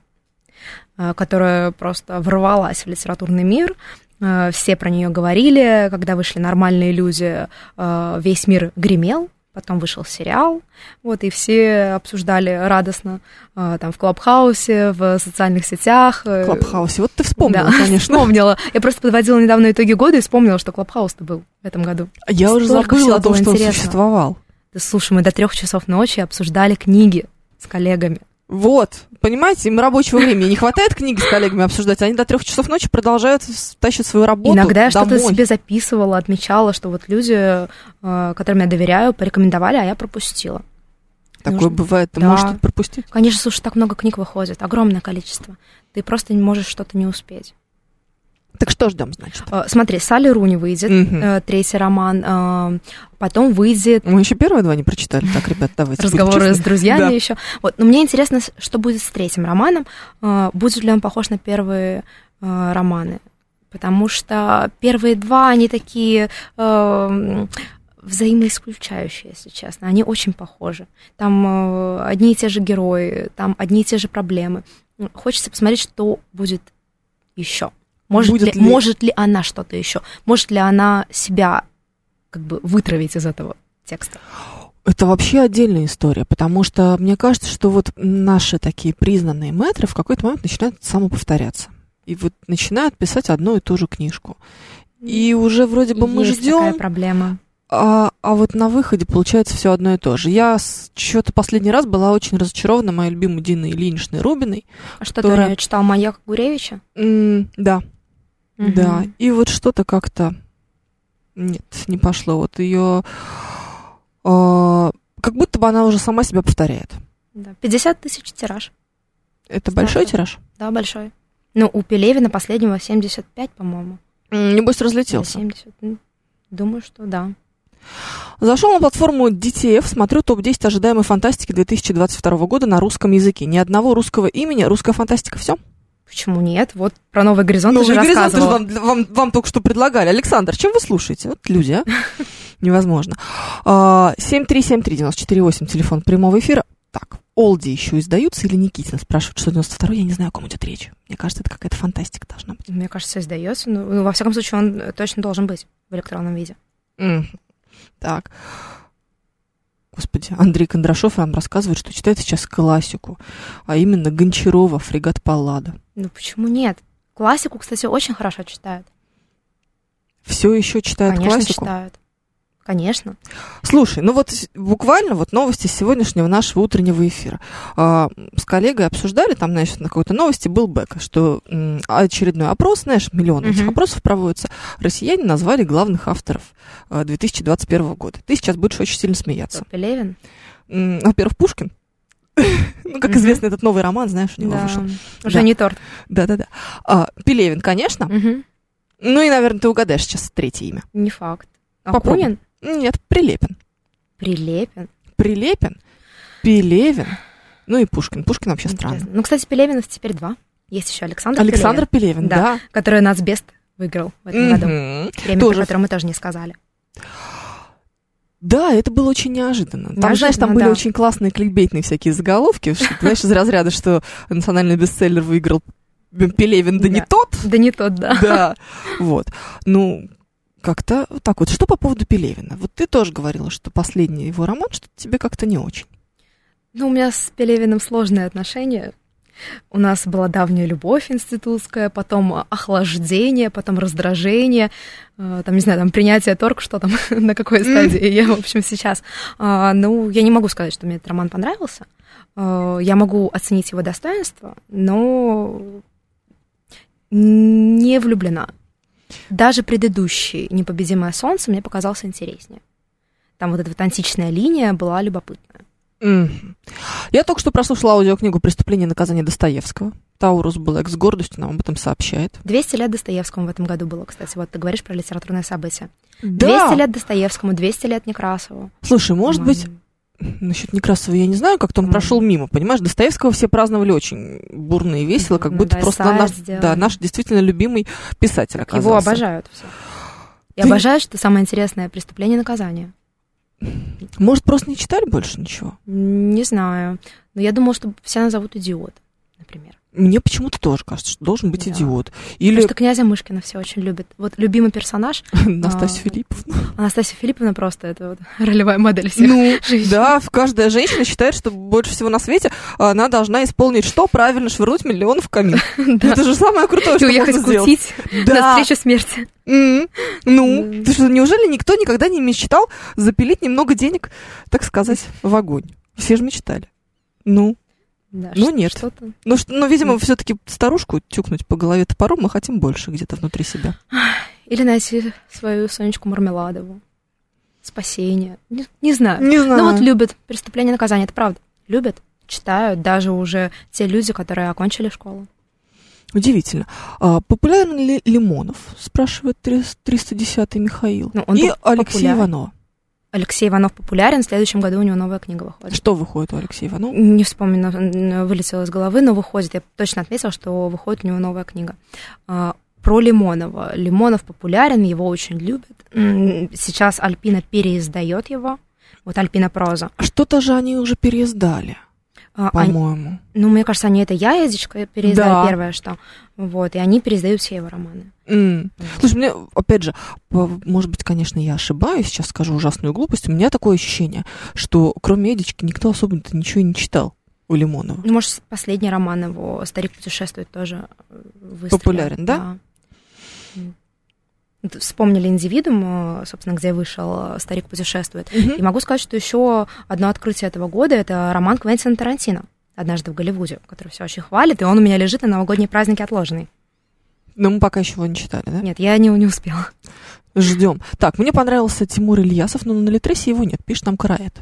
которая просто ворвалась в литературный мир. Э, Все про нее говорили, когда вышли нормальные люди, э, весь мир гремел. Потом вышел сериал, вот, и все обсуждали радостно э, там в Клабхаусе, в социальных сетях. э, В Клабхаусе. Вот ты вспомнила, да, [LAUGHS] конечно. вспомнила. Я просто подводила недавно итоги года и вспомнила, что Клабхаус-то был в этом году. Я уже Столько забыла всего о том, что он существовал. Да, слушай, мы до трех часов ночи обсуждали книги с коллегами. Вот, понимаете, им рабочего времени не хватает книги с коллегами обсуждать, они до трех часов ночи продолжают тащить свою работу Иногда я что-то себе записывала, отмечала, что вот люди, э, которым я доверяю, порекомендовали, а я пропустила. Такое нужно- бывает, ты Да. можешь что-то пропустить. Конечно, слушай, так много книг выходит, огромное количество. Ты просто не можешь что-то не успеть. Так что ждем, значит? Э, Смотри, Салли Руни выйдет, э, третий роман, э, потом выйдет Мы еще первые два не прочитали. Так, ребят, давайте. разговоры с друзьями Да. еще. Вот. Но мне интересно, что будет с третьим романом. Будет ли он похож на первые романы? Потому что первые два, они такие взаимоисключающие, если честно. Они очень похожи. Там одни и те же герои, там одни и те же проблемы. Хочется посмотреть, что будет еще? Может, Будет ли, ли- может ли она что-то еще? Может ли она себя как бы вытравить из этого текста? Это вообще отдельная история, потому что мне кажется, что вот наши такие признанные мэтры в какой-то момент начинают самоповторяться. И вот начинают писать одну и ту же книжку. И уже вроде бы мы Есть такая ждем, проблема. а, а вот на выходе получается все одно и то же. Я что-то последний раз была очень разочарована моей любимой Диной Ильиничной Рубиной. А что Которая- ты читал «Маньяка Гуревича»? М, да, Мгм. да. И вот что-то как-то нет, не пошло. Вот ее как будто бы она уже сама себя повторяет. Да. 50 тысяч тираж. Это большой Страшно. тираж? Да, большой. Ну, у Пелевина последнего 75, по-моему. Небось, разлетелся. 70. М, Думаю, что да. Зашел на платформу DTF, смотрю топ-10 ожидаемой фантастики 2022 года на русском языке. Ни одного русского имени, русская фантастика, все? Почему нет? Вот про «Новый горизонт» Ну, уже горизонты же вам, вам, вам только что предлагали. Александр, чем вы слушаете? Вот люди, а? [LAUGHS] Невозможно. А, 7373948, телефон прямого эфира. Так, Олди еще издаются или Никитин? Спрашивают, что 92 я не знаю, о ком идет речь. Мне кажется, это какая-то фантастика должна быть. Мне кажется, издается. Ну, ну, во всяком случае, он точно должен быть в электронном виде. М, Так. Господи, Андрей Кондрашов нам рассказывает, что читает сейчас классику, а именно Гончарова «Фрегат Паллада». Ну, почему нет? Классику, кстати, очень хорошо читают. Все еще читает Конечно, классику. читают. Конечно. Слушай, ну вот буквально вот новости сегодняшнего нашего утреннего эфира. А, с коллегой обсуждали, там, знаешь, на какой-то новости был бэк, что очередной опрос, знаешь, миллион этих опросов проводится. Россияне назвали главных авторов а, 2021 года. Ты сейчас будешь очень сильно смеяться. Кто, Пелевин? Во-первых, Пушкин. [LAUGHS] Ну, как известно, этот новый роман, знаешь, у него вышел. Уже не торт. Да-да-да. А, Пелевин, конечно. Ну и, наверное, ты угадаешь сейчас третье имя. Не факт. Акунин? Нет, Прилепин. Прилепин. Прилепин, Пелевин, ну и Пушкин. Пушкин вообще странно. Интересно. Ну, кстати, Пелевинов теперь два. Есть еще Александр, Александр Пелевин, Пелевин, Да. да. который нацбест выиграл в этом году. Премию, Тоже. про которую мы тоже не сказали. Да, это было очень неожиданно. Там, Неожиданно, знаешь, там были да. очень классные кликбейтные всякие заголовки, что, знаешь, из разряда, что национальный бестселлер выиграл Пелевин, да, не Да. тот. Да не тот, да. Да, вот. Ну, как-то вот так вот. Что по поводу Пелевина? Вот ты тоже говорила, что последний его роман, что тебе как-то не очень. Ну, у меня с Пелевиным сложные отношения. У нас была давняя любовь институтская, потом охлаждение, потом раздражение, э, там, не знаю, там принятие торг, что там, [LAUGHS] на какой стадии я, в общем, сейчас. А, Ну, я не могу сказать, что мне этот роман понравился. Э, Я могу оценить его достоинство, но не влюблена. Даже предыдущий «Непобедимое солнце» мне показался интереснее. Там вот эта вот античная линия была любопытная. Мгм. Я только что прослушала аудиокнигу «Преступление и наказание Достоевского». Таурус Блэк с гордостью нам об этом сообщает. 200 лет Достоевскому в этом году было, кстати. Вот ты говоришь про литературное событие. Да. 200 лет Достоевскому, 200 лет Некрасову. Слушай, может быть. Насчет Некрасова я не знаю, как-то он Мгм. прошел мимо, понимаешь? Достоевского все праздновали очень бурно и весело, как Ну будто да, просто наш, сделали. да, наш действительно любимый писатель Так оказался. Его обожают все. И Ты- обожают, что самое интересное преступление и наказание. Может, просто не читали больше ничего? Не знаю. Но я думала, что все назовут идиот, например. Мне почему-то тоже кажется, что должен быть Да. идиот. Или Потому что князя Мышкина все очень любят. Вот любимый персонаж [LAUGHS] Настасья а, Филипповна. Анастасия Филипповна просто это вот [LAUGHS] ролевая модель всех. Ну, [LAUGHS] женщин. да, каждая женщина считает, что больше всего на свете она должна исполнить что? Правильно швырнуть миллион в камин. Да. Это же самое крутое, И что уехать можно сделать. кутить на Да. встречу смерти. М, Ну, Да. ты что, неужели никто никогда не мечтал запилить немного денег, так сказать, в огонь? Все же мечтали. Ну, Да, Ну, нет. Что-то. ну, что- ну видимо, Мгм. все-таки старушку тюкнуть по голове топором мы хотим больше где-то внутри себя. Или найти свою Сонечку Мармеладову. Спасение. Не, не знаю. Не знаю. Ну вот любят преступление и наказание, это правда. Любят, читают даже уже те люди, которые окончили школу. Удивительно. А, популярен ли Лимонов? Спрашивает 310-й Михаил. Ну, И Алексей популярен. Иванова. Алексей Иванов популярен, в следующем году у него новая книга выходит. Что выходит у Алексея Иванова? Не вспомню, вылетело из головы, но выходит. Я точно отметила, что выходит у него новая книга. А, Про Лимонова. Лимонов популярен, его очень любят. Сейчас Альпина переиздает его. Вот Альпина проза. Что-то же они уже переиздали. А, они- по-моему. ну, мне кажется, они это яедечко переиздали Да. первое, что. Вот, и они переиздают все его романы. М. Слушай, мне, опять же, может быть, конечно, я ошибаюсь, сейчас скажу ужасную глупость, у меня такое ощущение, что кроме Эдички никто особенно-то ничего и не читал у Лимонова. Ну, может, последний роман его «Старик путешествует» тоже э, выстрелил. Популярен, да? М. Вспомнили индивидуум, э, собственно, где вышел э, «Старик путешествует». И могу сказать, что еще одно открытие этого года это роман Квентина Тарантино однажды в Голливуде, который все очень хвалит, и он у меня лежит на новогодние праздники отложенный. Но мы пока еще его не читали, да? Нет, я не, не успела. Ждем. Так, мне понравился Тимур Ильясов, но на Литресе его нет. Пишет нам Караэт.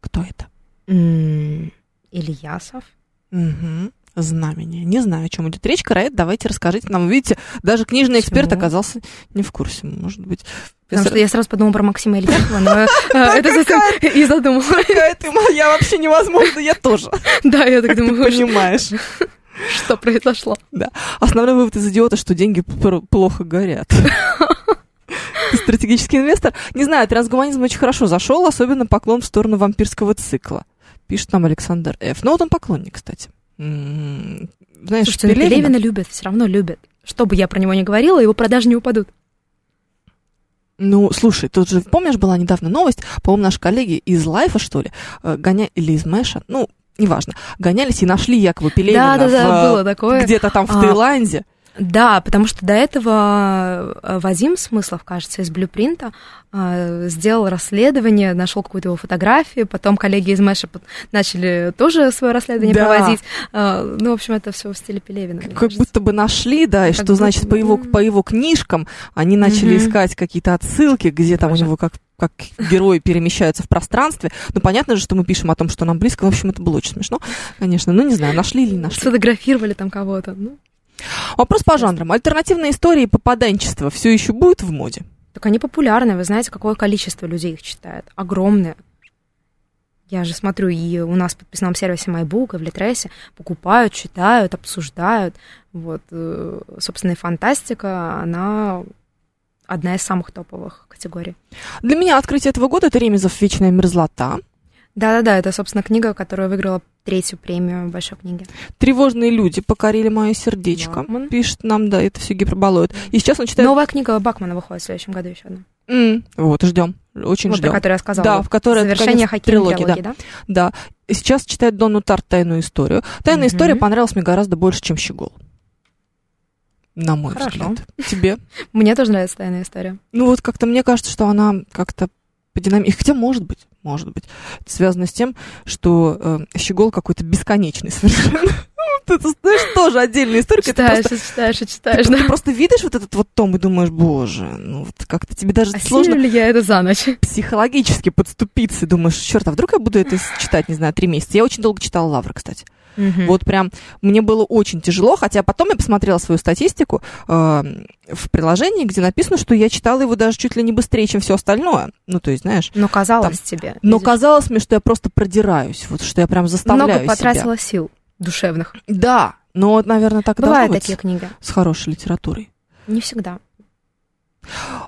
Кто это? М, Ильясов. Угу. Знамение. Не знаю, о чем идет речь. Караэт, давайте расскажите нам. Видите, даже книжный эксперт оказался не в курсе. Может быть, Потому что я сразу подумала про Максима Ильяхова, но э, [LAUGHS] это совсем и задумала. моя вообще невозможно, я тоже. [LAUGHS] Да, я так думаю, понимаешь. [LAUGHS] что произошло. Основной вывод из идиота, что деньги плохо горят. Стратегический инвестор. Не знаю, трансгуманизм очень хорошо зашел, особенно поклон в сторону вампирского цикла. Пишет нам Александр Ф. Ну, вот он поклонник, кстати. Знаешь, Слушайте, ну, Пелевина- Пелевина любят, все равно любят. Что бы я про него ни говорила, его продажи не упадут. Ну, слушай, тут же, помнишь, была недавно новость, по-моему, наши коллеги из Лайфа, что ли, э, гоня... или из Мэша, ну, неважно, гонялись и нашли якобы Пелевина Да, да, да, в, э, было такое. где-то там в А, Таиланде. Да, потому что до этого э, Вадим Смыслов, кажется, из Блюпринта э, сделал расследование, нашел какую-то его фотографию, потом коллеги из Мэша начали тоже свое расследование Да. проводить. Э, Ну, в общем, это все в стиле Пелевина. Как кажется. будто бы нашли, да, и Как что, значит, по его, по его книжкам они начали Мгм. искать какие-то отсылки, где там Боже. у него как как герои перемещаются в пространстве. Ну, понятно же, что мы пишем о том, что нам близко. В общем, это было очень смешно, конечно. Ну, не знаю, нашли или не нашли. Сфотографировали там кого-то. Ну, Вопрос по жанрам. Альтернативные истории и попаданчество все еще будет в моде? так они популярны, вы знаете, какое количество людей их читает? Огромное. Я же смотрю, и у нас в подписном сервисе MyBook, и в Литресе покупают, читают, обсуждают. Вот, э, собственно, и фантастика, она одна из самых топовых категорий. Для меня открытие этого года это Ремезов «Вечная мерзлота». Да-да-да, это, собственно, книга, которая выиграла третью премию большой книги. Тревожные люди покорили мое сердечко. Бакман. Пишет нам, да, это все гиперболоид. И сейчас он читает... Новая книга Бакмана выходит в следующем году еще одна. М, вот, ждем. Очень Вот, ждем. которую я сказала. Да, вот в которой Завершение Хакима трилогии, да? Да. И сейчас читает Донну Тарт «Тайную историю». «Тайная Мгм. история» понравилась мне гораздо больше, чем «Щегол». На мой Хорошо. взгляд. Тебе? [LAUGHS] Мне тоже нравится тайная история. Ну вот как-то мне кажется, что она как-то по динамике... Хотя, может быть, может быть. Это связано с тем, что э, «Щегол» какой-то бесконечный совершенно. [LAUGHS] Это, знаешь, тоже отдельная история. ты Читаешь, просто- читаешь, Ты, читаешь, ты да. просто видишь вот этот вот том и думаешь, боже, ну вот как-то тебе даже А сложно ли я это за ночь? [LAUGHS] психологически подступиться. Думаешь, черт, а вдруг я буду это читать, не знаю, три месяца. Я очень долго читала Лавра, кстати. Мгм. Вот прям мне было очень тяжело, хотя потом я посмотрела свою статистику э, в приложении, где написано, что я читала его даже чуть ли не быстрее, чем все остальное. Ну, то есть, знаешь. Но казалось тебе. Но видишь, казалось мне, что я просто продираюсь, вот что я прям заставляю Много себя. потратила сил душевных. Да, но, вот, наверное, так Бывают должно быть такие книги. с хорошей литературой. Не всегда.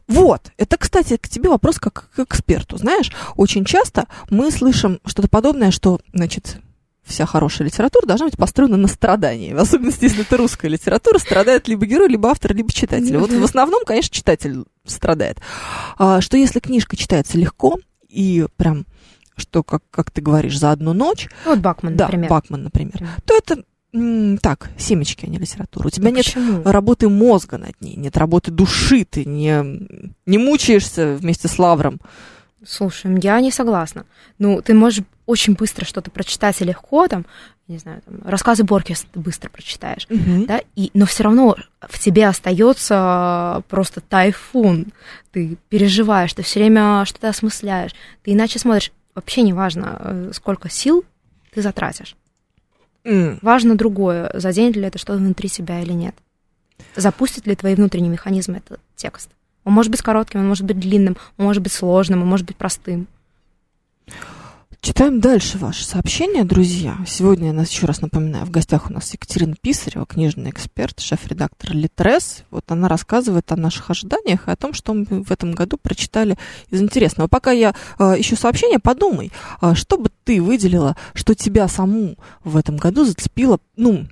Вот, это, кстати, к тебе вопрос как к эксперту. Знаешь, очень часто мы слышим что-то подобное, что, значит, вся хорошая литература должна быть построена на страдании. В особенности, если это русская литература, страдает либо герой, либо автор, либо читатель. Вот в основном, конечно, читатель страдает. А, что если книжка читается легко и прям, что, как, как ты говоришь, за одну ночь, Вот Бакман, да, например. Бакман, например, то это так, семечки, а не литература. У тебя Ну нет Почему? работы мозга над ней, нет работы души, ты не, не мучаешься вместе с Лавром. Слушай, я не согласна. Ну, ты можешь очень быстро что-то прочитать и легко, там, не знаю, там, рассказы Боркеса ты быстро прочитаешь, да, и, но все равно в тебе остается просто тайфун. Ты переживаешь, ты все время что-то осмысляешь, ты иначе смотришь. Вообще не важно, э, сколько сил ты затратишь. М. Важно другое, заденет ли это что-то внутри себя или нет. Запустит ли твои внутренние механизмы этот текст. Он может быть коротким, он может быть длинным, он может быть сложным, он может быть простым. Читаем дальше ваши сообщения, друзья. Сегодня, я нас еще раз напоминаю, в гостях у нас Екатерина Писарева, книжный эксперт, шеф-редактор Литрес. Вот она рассказывает о наших ожиданиях и о том, что мы в этом году прочитали из интересного. Пока я э, ищу сообщение, подумай, э, что бы ты выделила, что тебя саму в этом году зацепило, ну,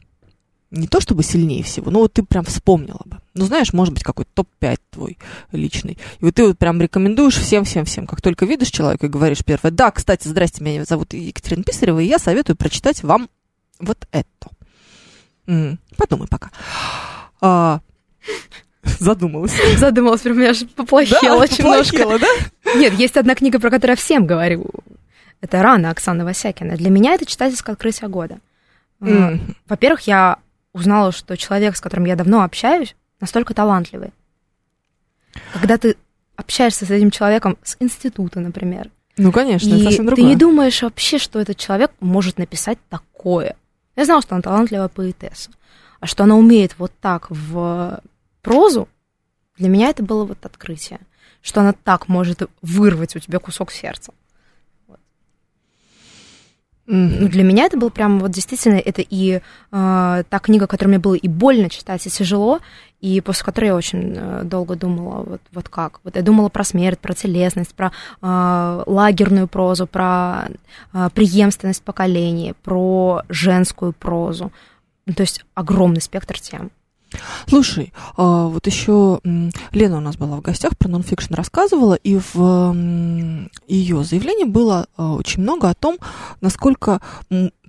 не то чтобы сильнее всего, но вот ты прям вспомнила бы. Ну, знаешь, может быть, какой-то топ-5 твой личный. И вот ты вот прям рекомендуешь всем-всем-всем. Как только видишь человека и говоришь первое, да, кстати, здрасте, меня зовут Екатерина Писарева, и я советую прочитать вам вот это. М-м, подумай пока. А, задумалась. Задумалась, прям меня аж поплохело Да, немножко. поплохело, да? Нет, есть одна книга, про которую я всем говорю. Это «Рана» Оксаны Васякина. Для меня это читательское открытие года. М. Во-первых, я узнала, что человек, с которым я давно общаюсь, настолько талантливый. Когда ты общаешься с этим человеком с института, например, Ну, конечно, это и совсем ты другое. не думаешь вообще, что этот человек может написать такое. Я знала, что она талантливая поэтесса. А что она умеет вот так в прозу, для меня это было вот открытие. Что она так может вырвать у тебя кусок сердца. Ну, для меня это был прям вот действительно это и э, та книга, которую мне было и больно читать, и тяжело, и после которой я очень э, долго думала, вот, вот как. Вот я думала про смерть, про телесность, про э, лагерную прозу, про э, преемственность поколений, про женскую прозу. Ну, то есть огромный спектр тем. Слушай, а, вот еще Лена у нас была в гостях, про нонфикшн рассказывала, и в ее заявлении было а, очень много о том, насколько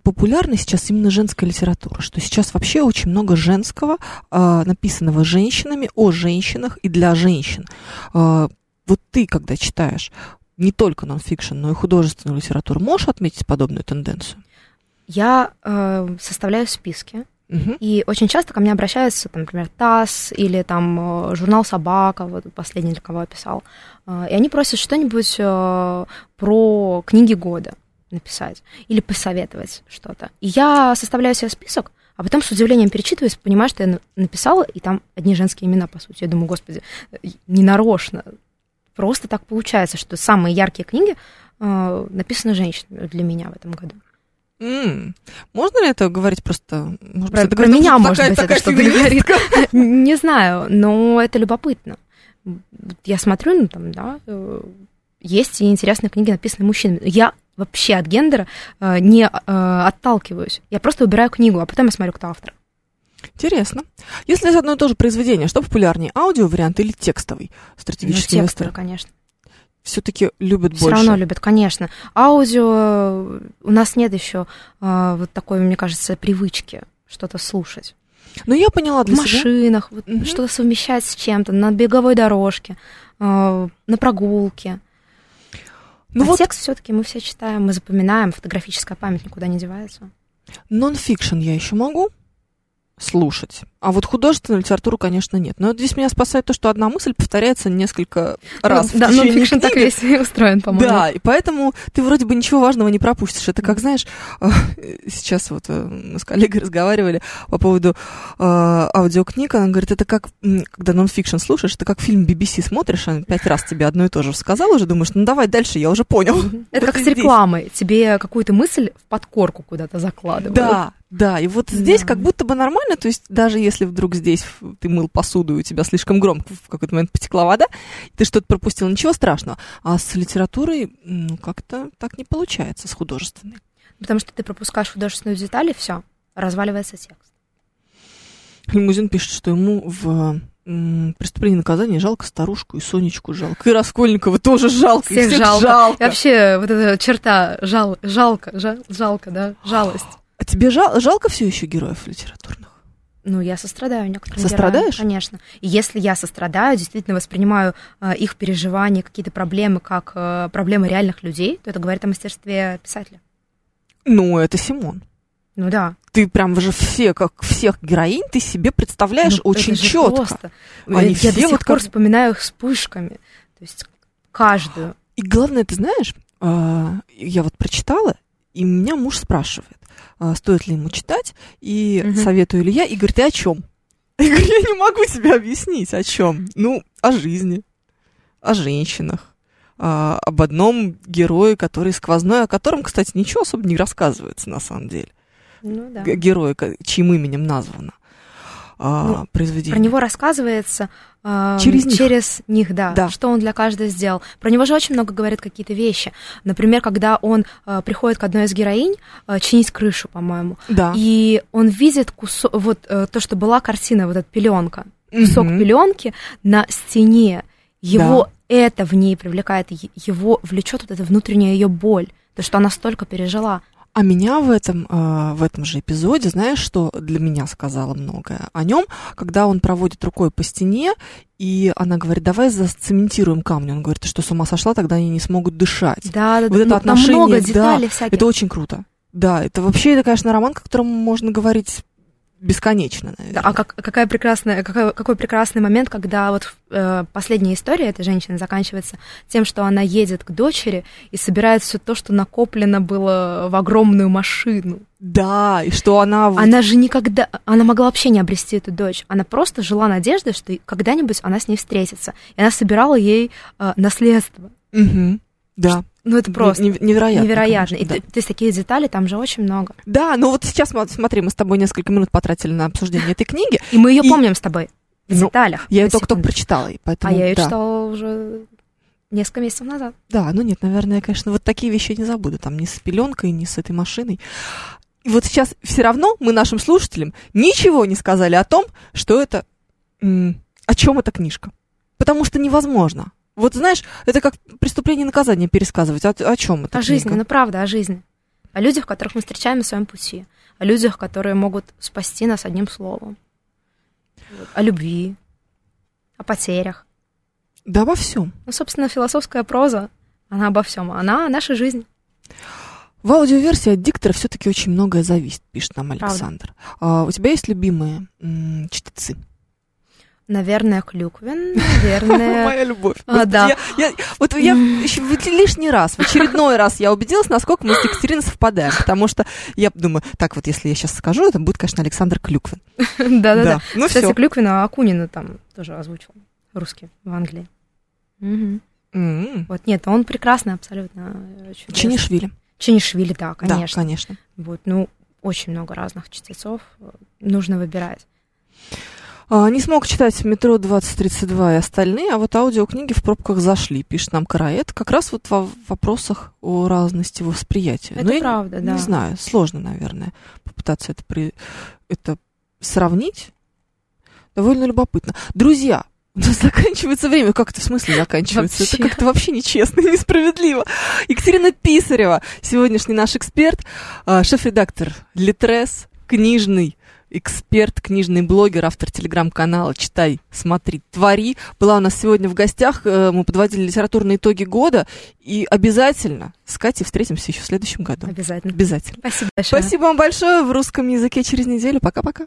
популярна сейчас именно женская литература, что сейчас вообще очень много женского, а, написанного женщинами, о женщинах и для женщин. Вот ты, когда читаешь не только нонфикшн, но и художественную литературу, можешь отметить подобную тенденцию? Я э, составляю списки, Мгм. И очень часто ко мне обращаются, там, например, ТАСС или там э, журнал «Собака», вот последний, для кого я писал, Э, и они просят что-нибудь э, про книги года написать или посоветовать что-то. И я составляю себе список, а потом с удивлением перечитываюсь, понимаю, что я на- написала, и там одни женские имена, по сути. Я думаю, господи, э, не нарочно. Просто так получается, что самые яркие книги э, написаны женщинами для меня в этом году. М, Можно ли это говорить просто? Может Про, это про говорит меня, такая- может быть, такая это что-то говорит. [LAUGHS] Не знаю, но это любопытно. Я смотрю, ну там, да, э, есть и интересные книги, написанные мужчинами. Я вообще от гендера э, не э, отталкиваюсь. Я просто выбираю книгу, а потом я смотрю, кто автор. Интересно. Если это одно и то же произведение, что популярнее, аудио-вариант или текстовый? Ну, Стратегический текстовые, инвестор конечно. Все-таки любят Все больше. равно любят, конечно. Аудио э, у нас нет еще э, вот такой, мне кажется, привычки что-то слушать. Но я поняла В для себя. машинах, вот Мгм. что-то совмещать с чем-то, на беговой дорожке, э, на прогулке. Ну а вот текст все-таки мы все читаем, мы запоминаем, фотографическая память никуда не девается. нон-фикшн я еще могу слушать. А вот художественную литературу, конечно, нет. Но здесь меня спасает то, что одна мысль повторяется несколько раз в Ну, да, течение нонфикшн так книги. весь [LAUGHS] устроен, по-моему. Да, и поэтому ты вроде бы ничего важного не пропустишь. Это как, знаешь, э, сейчас вот э, мы с коллегой разговаривали по поводу э, аудиокниг. Она говорит, это как, когда нонфикшн слушаешь, это как фильм BBC смотришь, он пять раз тебе одно и то же сказал уже, думаешь, ну давай дальше, я уже понял. Это Вот как с рекламой. Тебе какую-то мысль в подкорку куда-то закладывают. Да, да, и вот здесь Да. как будто бы нормально, то есть даже если вдруг здесь ты мыл посуду, и у тебя слишком громко в какой-то момент потекла вода, ты что-то пропустил, ничего страшного. А с литературой, ну, как-то так не получается, с художественной. Потому что ты пропускаешь художественную деталь, и все, разваливается текст. Лимузин пишет, что ему в м, «Преступлении и наказании» жалко старушку, и Сонечку жалко, и Раскольникова тоже жалко, и Всех всех жалко. жалко. И вообще, вот эта черта жал, жалко, жал- жалко, да, жалость. А тебе жал- жалко все еще героев литературных? Ну, я сострадаю некоторым Сострадаешь? героям, конечно. И если я сострадаю, действительно воспринимаю э, их переживания, какие-то проблемы как э, проблемы реальных людей, то это говорит о мастерстве писателя. Ну, это Симон. Ну да. Ты прям же все, как всех героинь, ты себе представляешь Ну, очень это же четко. просто. Они я все до сих вот пор как- вспоминаю их вспышками. То есть каждую. И главное, ты знаешь, а, я вот прочитала, и меня муж спрашивает, стоит ли ему читать, и Мгм. советую ли я, и говорит, ты о чем? [LAUGHS] Я говорю, я не могу тебе объяснить, о чем. Ну, о жизни, о женщинах, а, об одном герое, который сквозной, о котором, кстати, ничего особо не рассказывается на самом деле. Ну да. Г- Герой, ко- чьим именем названо а, Ну, произведение. Про него рассказывается э, Через них. через них, да, Да. что он для каждого сделал. Про него же очень много говорят какие-то вещи. Например, когда он э, приходит к одной из героинь э, чинить крышу, по-моему, Да. и он видит кусок, вот э, то, что была картина, вот эта пеленка, кусок Мгм. пеленки на стене. Его это в ней привлекает, его влечет вот эта внутренняя ее боль, то, что она столько пережила. А меня в этом, э, в этом же эпизоде, знаешь, что для меня сказала многое о нем, когда он проводит рукой по стене, и она говорит, давай зацементируем камни. Он говорит, ты что, с ума сошла, тогда они не смогут дышать. Да, да, Вот да, это отношение, много да, деталей всяких. Это очень круто. Да, это вообще, это, конечно, роман, о котором можно говорить бесконечно, Да, наверное. а как, какая прекрасная, какой, какой прекрасный момент, когда вот э, последняя история этой женщины заканчивается тем, что она едет к дочери и собирает все то, что накоплено было в огромную машину. Да, и что она... Она же никогда, она могла вообще не обрести эту дочь. Она просто жила надеждой, что когда-нибудь она с ней встретится. И она собирала ей э, наследство. Мгм. Да. Ну это просто Не- невероятно. невероятно. конечно, И да. то, то есть такие детали там же очень много. Да, ну вот сейчас, смо- смотри, мы с тобой несколько минут потратили на обсуждение этой книги. И мы ее И- помним с тобой в Ну, деталях. Я ее только-только прочитала, и поэтому... А я ее да. читала уже несколько месяцев назад. Да, ну нет, наверное, конечно, вот такие вещи я не забуду, там ни с пеленкой, ни с этой машиной. И вот сейчас все равно мы нашим слушателям ничего не сказали о том, что это, о чем эта книжка. Потому что невозможно. Вот знаешь, это как преступление и наказание пересказывать. О, о чем это? О жизни, ну правда, о жизни. О людях, которых мы встречаем на своем пути. О людях, которые могут спасти нас одним словом. Вот. О любви, о потерях. Да обо всем. Ну, собственно, философская проза, она обо всем. Она о нашей жизни. В аудиоверсии от диктора все-таки очень многое зависит, пишет нам Правда. Александр. А, у тебя есть любимые м, чтецы? Наверное, Клюквин, [LAUGHS] наверное... Моя любовь. А, да. я- я- вот я лишний раз, в очередной раз я убедилась, насколько мы с Екатериной совпадаем. Потому что я думаю, так вот, если я сейчас скажу, это будет, конечно, Александр Клюквин. [LAUGHS] Да-да-да. Ну Кстати, все. Клюквина Акунина там тоже озвучил. Русский в Англии. Мгм. Вот, нет, он прекрасный абсолютно. очень известный. Чинишвили. Чинишвили, да, Да, конечно. конечно. Вот, ну, очень много разных чтецов. э, Нужно выбирать. А, не смог читать в метро 2032 и остальные, а вот аудиокниги в пробках зашли, пишет нам Караэт. Как раз вот во вопросах о разности восприятия. Это Но я правда, не да. знаю, сложно, наверное, попытаться это, при... это сравнить. Довольно любопытно. Друзья, у нас [LAUGHS] заканчивается время. Как это в смысле заканчивается? Вообще. Это как-то вообще нечестно и несправедливо. Екатерина Писарева, сегодняшний наш эксперт, а, шеф-редактор Литрес, книжный эксперт, книжный блогер, автор телеграм-канала «Читай, смотри, твори». Была у нас сегодня в гостях. э, Мы подводили литературные итоги года. И обязательно с Катей встретимся еще в следующем году. Обязательно. Обязательно. Спасибо большое. Спасибо вам большое. В русском языке через неделю. Пока-пока.